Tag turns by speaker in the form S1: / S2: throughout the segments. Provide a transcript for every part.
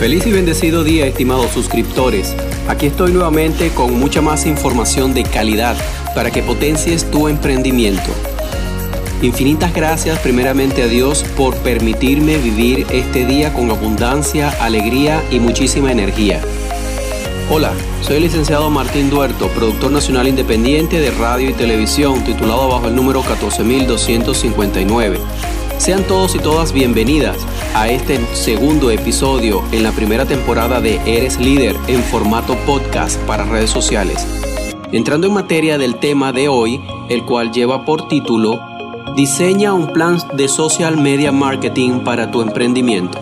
S1: Feliz y bendecido día, estimados suscriptores. Aquí estoy nuevamente con mucha más información de calidad para que potencies tu emprendimiento. Infinitas gracias primeramente a Dios por permitirme vivir este día con abundancia, alegría y muchísima energía. Hola, soy el licenciado Martín Duerto, productor nacional independiente de radio y televisión, titulado bajo el número 14259. Sean todos y todas bienvenidas a este segundo episodio en la primera temporada de Eres Líder en formato podcast para redes sociales. Entrando en materia del tema de hoy, el cual lleva por título Diseña un plan de social media marketing para tu emprendimiento.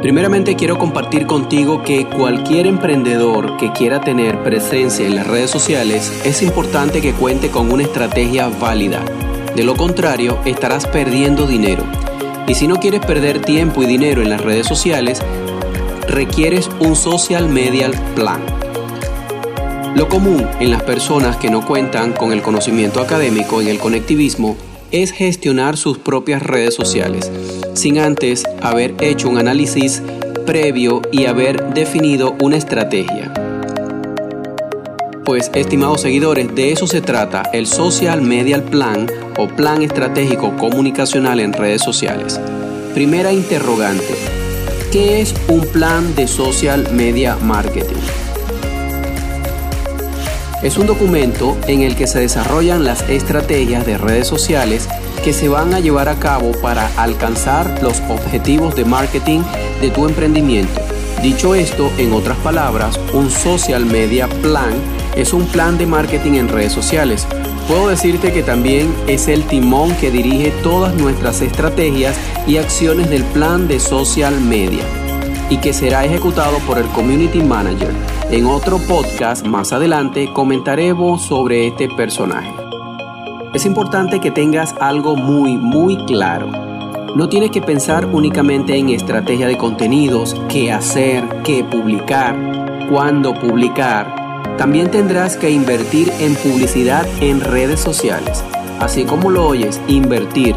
S1: Primeramente quiero compartir contigo que cualquier emprendedor que quiera tener presencia en las redes sociales es importante que cuente con una estrategia válida de lo contrario, estarás perdiendo dinero. Y si no quieres perder tiempo y dinero en las redes sociales, requieres un social media plan. Lo común en las personas que no cuentan con el conocimiento académico en el conectivismo es gestionar sus propias redes sociales, sin antes haber hecho un análisis previo y haber definido una estrategia. Pues, estimados seguidores, de eso se trata el Social Media Plan o Plan Estratégico Comunicacional en redes sociales. Primera interrogante. ¿Qué es un plan de social media marketing? Es un documento en el que se desarrollan las estrategias de redes sociales que se van a llevar a cabo para alcanzar los objetivos de marketing de tu emprendimiento. Dicho esto, en otras palabras, un social media plan es un plan de marketing en redes sociales. Puedo decirte que también es el timón que dirige todas nuestras estrategias y acciones del plan de social media y que será ejecutado por el Community Manager. En otro podcast más adelante comentaremos sobre este personaje. Es importante que tengas algo muy, muy claro. No tienes que pensar únicamente en estrategia de contenidos, qué hacer, qué publicar, cuándo publicar, también tendrás que invertir en publicidad en redes sociales. Así como lo oyes, invertir.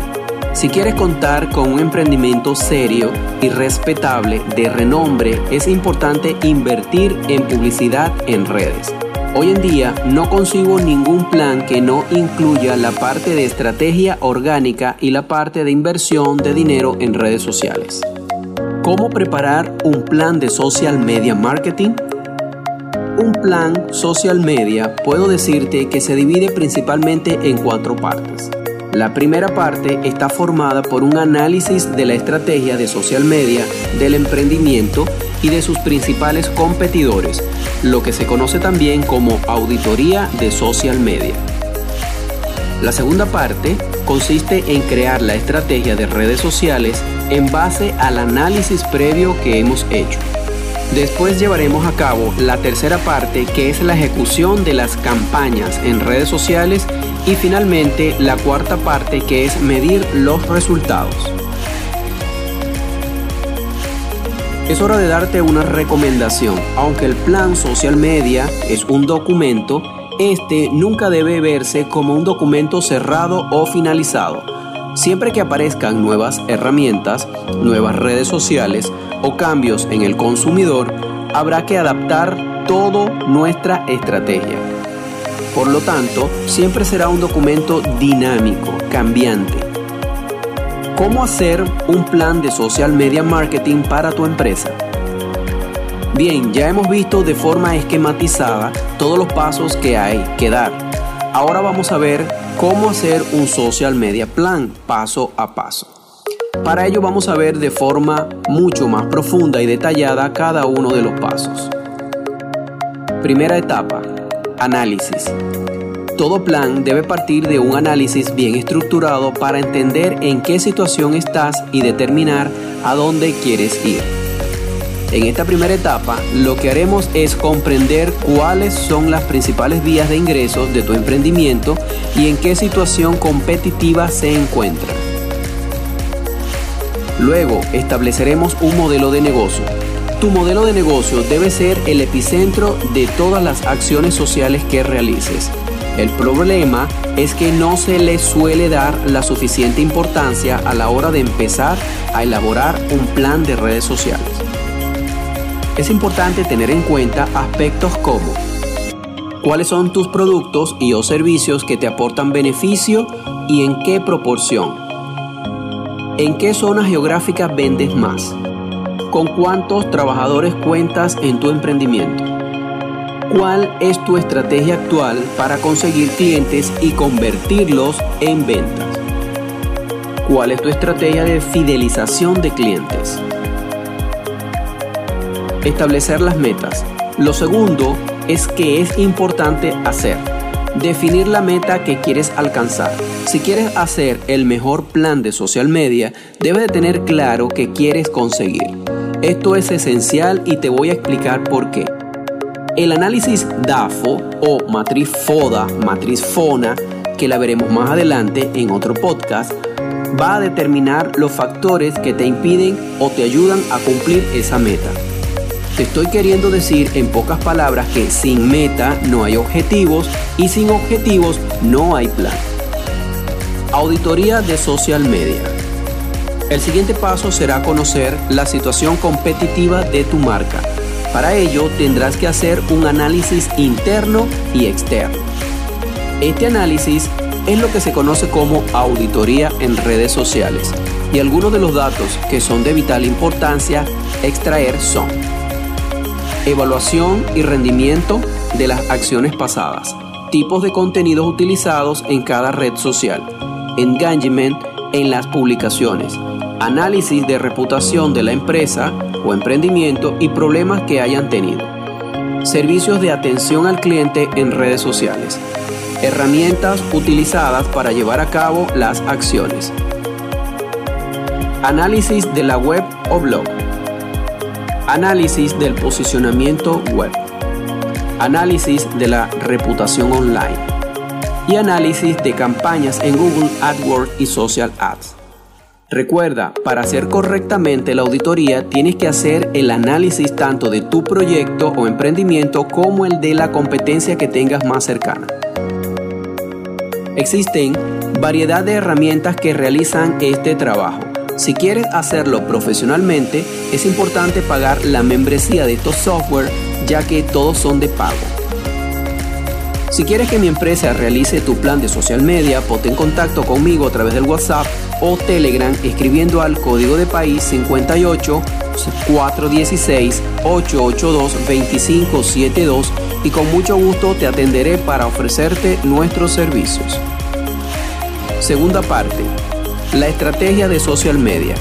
S1: Si quieres contar con un emprendimiento serio y respetable de renombre, es importante invertir en publicidad en redes. Hoy en día no consigo ningún plan que no incluya la parte de estrategia orgánica y la parte de inversión de dinero en redes sociales. ¿Cómo preparar un plan de social media marketing? Un plan social media puedo decirte que se divide principalmente en cuatro partes. La primera parte está formada por un análisis de la estrategia de social media del emprendimiento y de sus principales competidores, lo que se conoce también como auditoría de social media. La segunda parte consiste en crear la estrategia de redes sociales en base al análisis previo que hemos hecho. Después llevaremos a cabo la tercera parte que es la ejecución de las campañas en redes sociales y finalmente la cuarta parte que es medir los resultados. Es hora de darte una recomendación. Aunque el plan social media es un documento, este nunca debe verse como un documento cerrado o finalizado. Siempre que aparezcan nuevas herramientas, nuevas redes sociales, o cambios en el consumidor, habrá que adaptar toda nuestra estrategia. Por lo tanto, siempre será un documento dinámico, cambiante. ¿Cómo hacer un plan de social media marketing para tu empresa? Bien, ya hemos visto de forma esquematizada todos los pasos que hay que dar. Ahora vamos a ver cómo hacer un social media plan paso a paso. Para ello vamos a ver de forma mucho más profunda y detallada cada uno de los pasos. Primera etapa, análisis. Todo plan debe partir de un análisis bien estructurado para entender en qué situación estás y determinar a dónde quieres ir. En esta primera etapa, lo que haremos es comprender cuáles son las principales vías de ingresos de tu emprendimiento y en qué situación competitiva se encuentra. Luego estableceremos un modelo de negocio. Tu modelo de negocio debe ser el epicentro de todas las acciones sociales que realices. El problema es que no se le suele dar la suficiente importancia a la hora de empezar a elaborar un plan de redes sociales. Es importante tener en cuenta aspectos como cuáles son tus productos y o servicios que te aportan beneficio y en qué proporción. ¿En qué zona geográfica vendes más? ¿Con cuántos trabajadores cuentas en tu emprendimiento? ¿Cuál es tu estrategia actual para conseguir clientes y convertirlos en ventas? ¿Cuál es tu estrategia de fidelización de clientes? Establecer las metas. Lo segundo es que es importante hacer Definir la meta que quieres alcanzar. Si quieres hacer el mejor plan de social media, debes de tener claro qué quieres conseguir. Esto es esencial y te voy a explicar por qué. El análisis DAFO o matriz FODA, matriz FONA, que la veremos más adelante en otro podcast, va a determinar los factores que te impiden o te ayudan a cumplir esa meta. Te estoy queriendo decir en pocas palabras que sin meta no hay objetivos y sin objetivos no hay plan. Auditoría de social media. El siguiente paso será conocer la situación competitiva de tu marca. Para ello tendrás que hacer un análisis interno y externo. Este análisis es lo que se conoce como auditoría en redes sociales y algunos de los datos que son de vital importancia extraer son evaluación y rendimiento de las acciones pasadas, tipos de contenidos utilizados en cada red social, engagement en las publicaciones, análisis de reputación de la empresa o emprendimiento y problemas que hayan tenido, servicios de atención al cliente en redes sociales, herramientas utilizadas para llevar a cabo las acciones, análisis de la web o blog, Análisis del posicionamiento web. Análisis de la reputación online. Y análisis de campañas en Google AdWords y Social Ads. Recuerda, para hacer correctamente la auditoría tienes que hacer el análisis tanto de tu proyecto o emprendimiento como el de la competencia que tengas más cercana. Existen variedad de herramientas que realizan este trabajo si quieres hacerlo profesionalmente, es importante pagar la membresía de estos software ya que todos son de pago. Si quieres que mi empresa realice tu plan de social media, ponte en contacto conmigo a través del WhatsApp o Telegram escribiendo al código de país 58 416 882 2572 y con mucho gusto te atenderé para ofrecerte nuestros servicios. Segunda parte la estrategia de social media.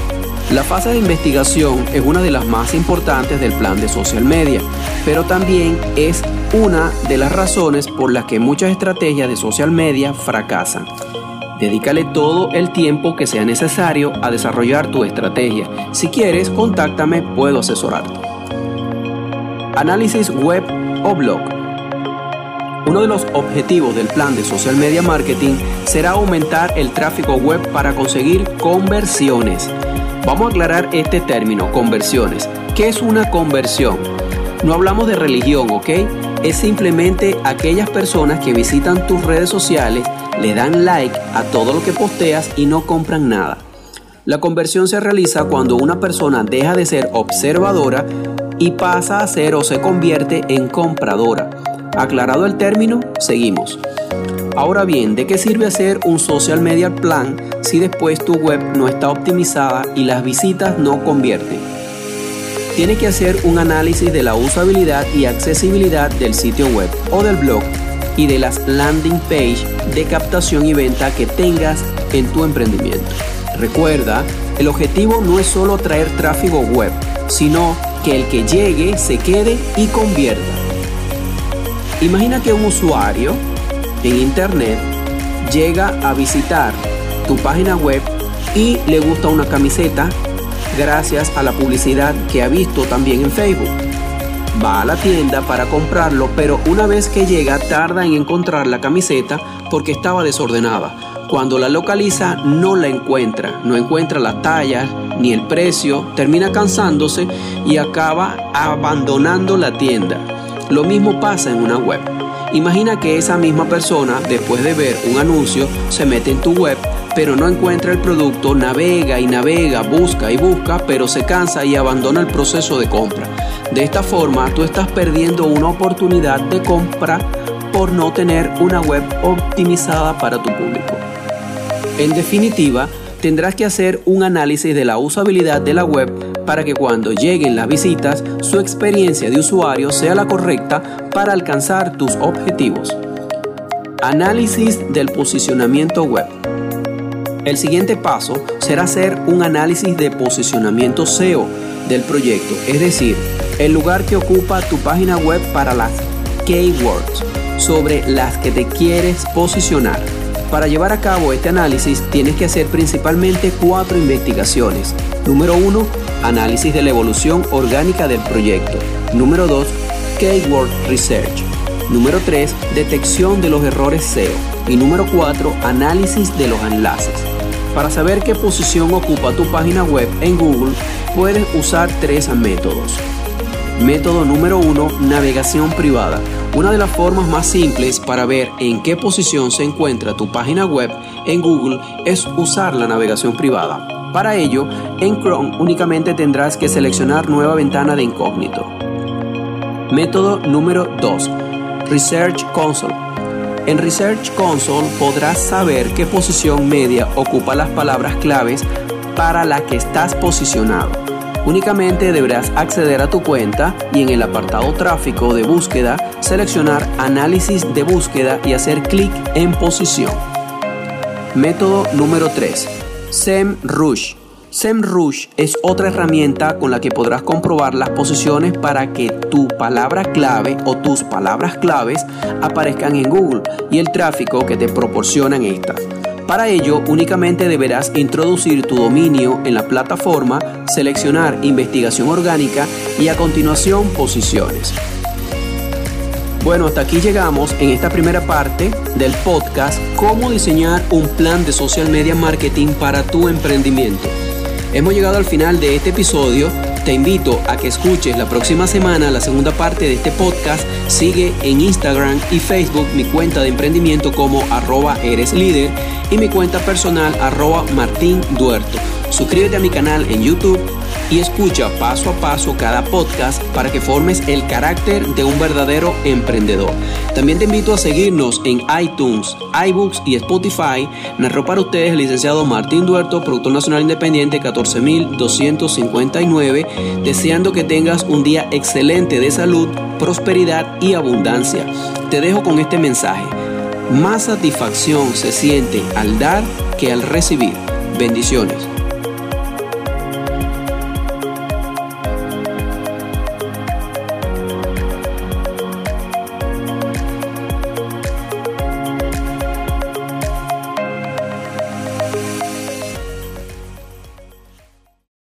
S1: La fase de investigación es una de las más importantes del plan de social media, pero también es una de las razones por las que muchas estrategias de social media fracasan. Dedícale todo el tiempo que sea necesario a desarrollar tu estrategia. Si quieres, contáctame, puedo asesorarte. Análisis web o blog. Uno de los objetivos del plan de social media marketing será aumentar el tráfico web para conseguir conversiones. Vamos a aclarar este término, conversiones. ¿Qué es una conversión? No hablamos de religión, ¿ok? Es simplemente aquellas personas que visitan tus redes sociales, le dan like a todo lo que posteas y no compran nada. La conversión se realiza cuando una persona deja de ser observadora y pasa a ser o se convierte en compradora. Aclarado el término, seguimos. Ahora bien, ¿de qué sirve hacer un social media plan si después tu web no está optimizada y las visitas no convierten? Tiene que hacer un análisis de la usabilidad y accesibilidad del sitio web o del blog y de las landing page de captación y venta que tengas en tu emprendimiento. Recuerda, el objetivo no es solo traer tráfico web, sino que el que llegue se quede y convierta. Imagina que un usuario en Internet llega a visitar tu página web y le gusta una camiseta gracias a la publicidad que ha visto también en Facebook. Va a la tienda para comprarlo, pero una vez que llega tarda en encontrar la camiseta porque estaba desordenada. Cuando la localiza no la encuentra, no encuentra las tallas ni el precio, termina cansándose y acaba abandonando la tienda. Lo mismo pasa en una web. Imagina que esa misma persona, después de ver un anuncio, se mete en tu web, pero no encuentra el producto, navega y navega, busca y busca, pero se cansa y abandona el proceso de compra. De esta forma, tú estás perdiendo una oportunidad de compra por no tener una web optimizada para tu público. En definitiva, tendrás que hacer un análisis de la usabilidad de la web para que cuando lleguen las visitas su experiencia de usuario sea la correcta para alcanzar tus objetivos. Análisis del posicionamiento web. El siguiente paso será hacer un análisis de posicionamiento SEO del proyecto, es decir, el lugar que ocupa tu página web para las keywords sobre las que te quieres posicionar. Para llevar a cabo este análisis tienes que hacer principalmente cuatro investigaciones. Número 1, análisis de la evolución orgánica del proyecto. Número 2, keyword research. Número 3, detección de los errores SEO. Y número 4, análisis de los enlaces. Para saber qué posición ocupa tu página web en Google, puedes usar tres métodos. Método número 1, navegación privada. Una de las formas más simples para ver en qué posición se encuentra tu página web en Google es usar la navegación privada. Para ello, en Chrome únicamente tendrás que seleccionar nueva ventana de incógnito. Método número 2. Research Console. En Research Console podrás saber qué posición media ocupa las palabras claves para la que estás posicionado. Únicamente deberás acceder a tu cuenta y en el apartado tráfico de búsqueda seleccionar análisis de búsqueda y hacer clic en posición. Método número 3. SEMrush. SEMrush es otra herramienta con la que podrás comprobar las posiciones para que tu palabra clave o tus palabras claves aparezcan en Google y el tráfico que te proporcionan estas. Para ello, únicamente deberás introducir tu dominio en la plataforma, seleccionar investigación orgánica y a continuación posiciones. Bueno, hasta aquí llegamos en esta primera parte del podcast, cómo diseñar un plan de social media marketing para tu emprendimiento. Hemos llegado al final de este episodio te invito a que escuches la próxima semana la segunda parte de este podcast. Sigue en Instagram y Facebook mi cuenta de emprendimiento como arroba eres líder y mi cuenta personal arroba Martín Duerto. Suscríbete a mi canal en YouTube y escucha paso a paso cada podcast para que formes el carácter de un verdadero emprendedor. También te invito a seguirnos en iTunes, iBooks y Spotify. Narró para ustedes el licenciado Martín Duerto, productor nacional independiente 14259, deseando que tengas un día excelente de salud, prosperidad y abundancia. Te dejo con este mensaje. Más satisfacción se siente al dar que al recibir. Bendiciones.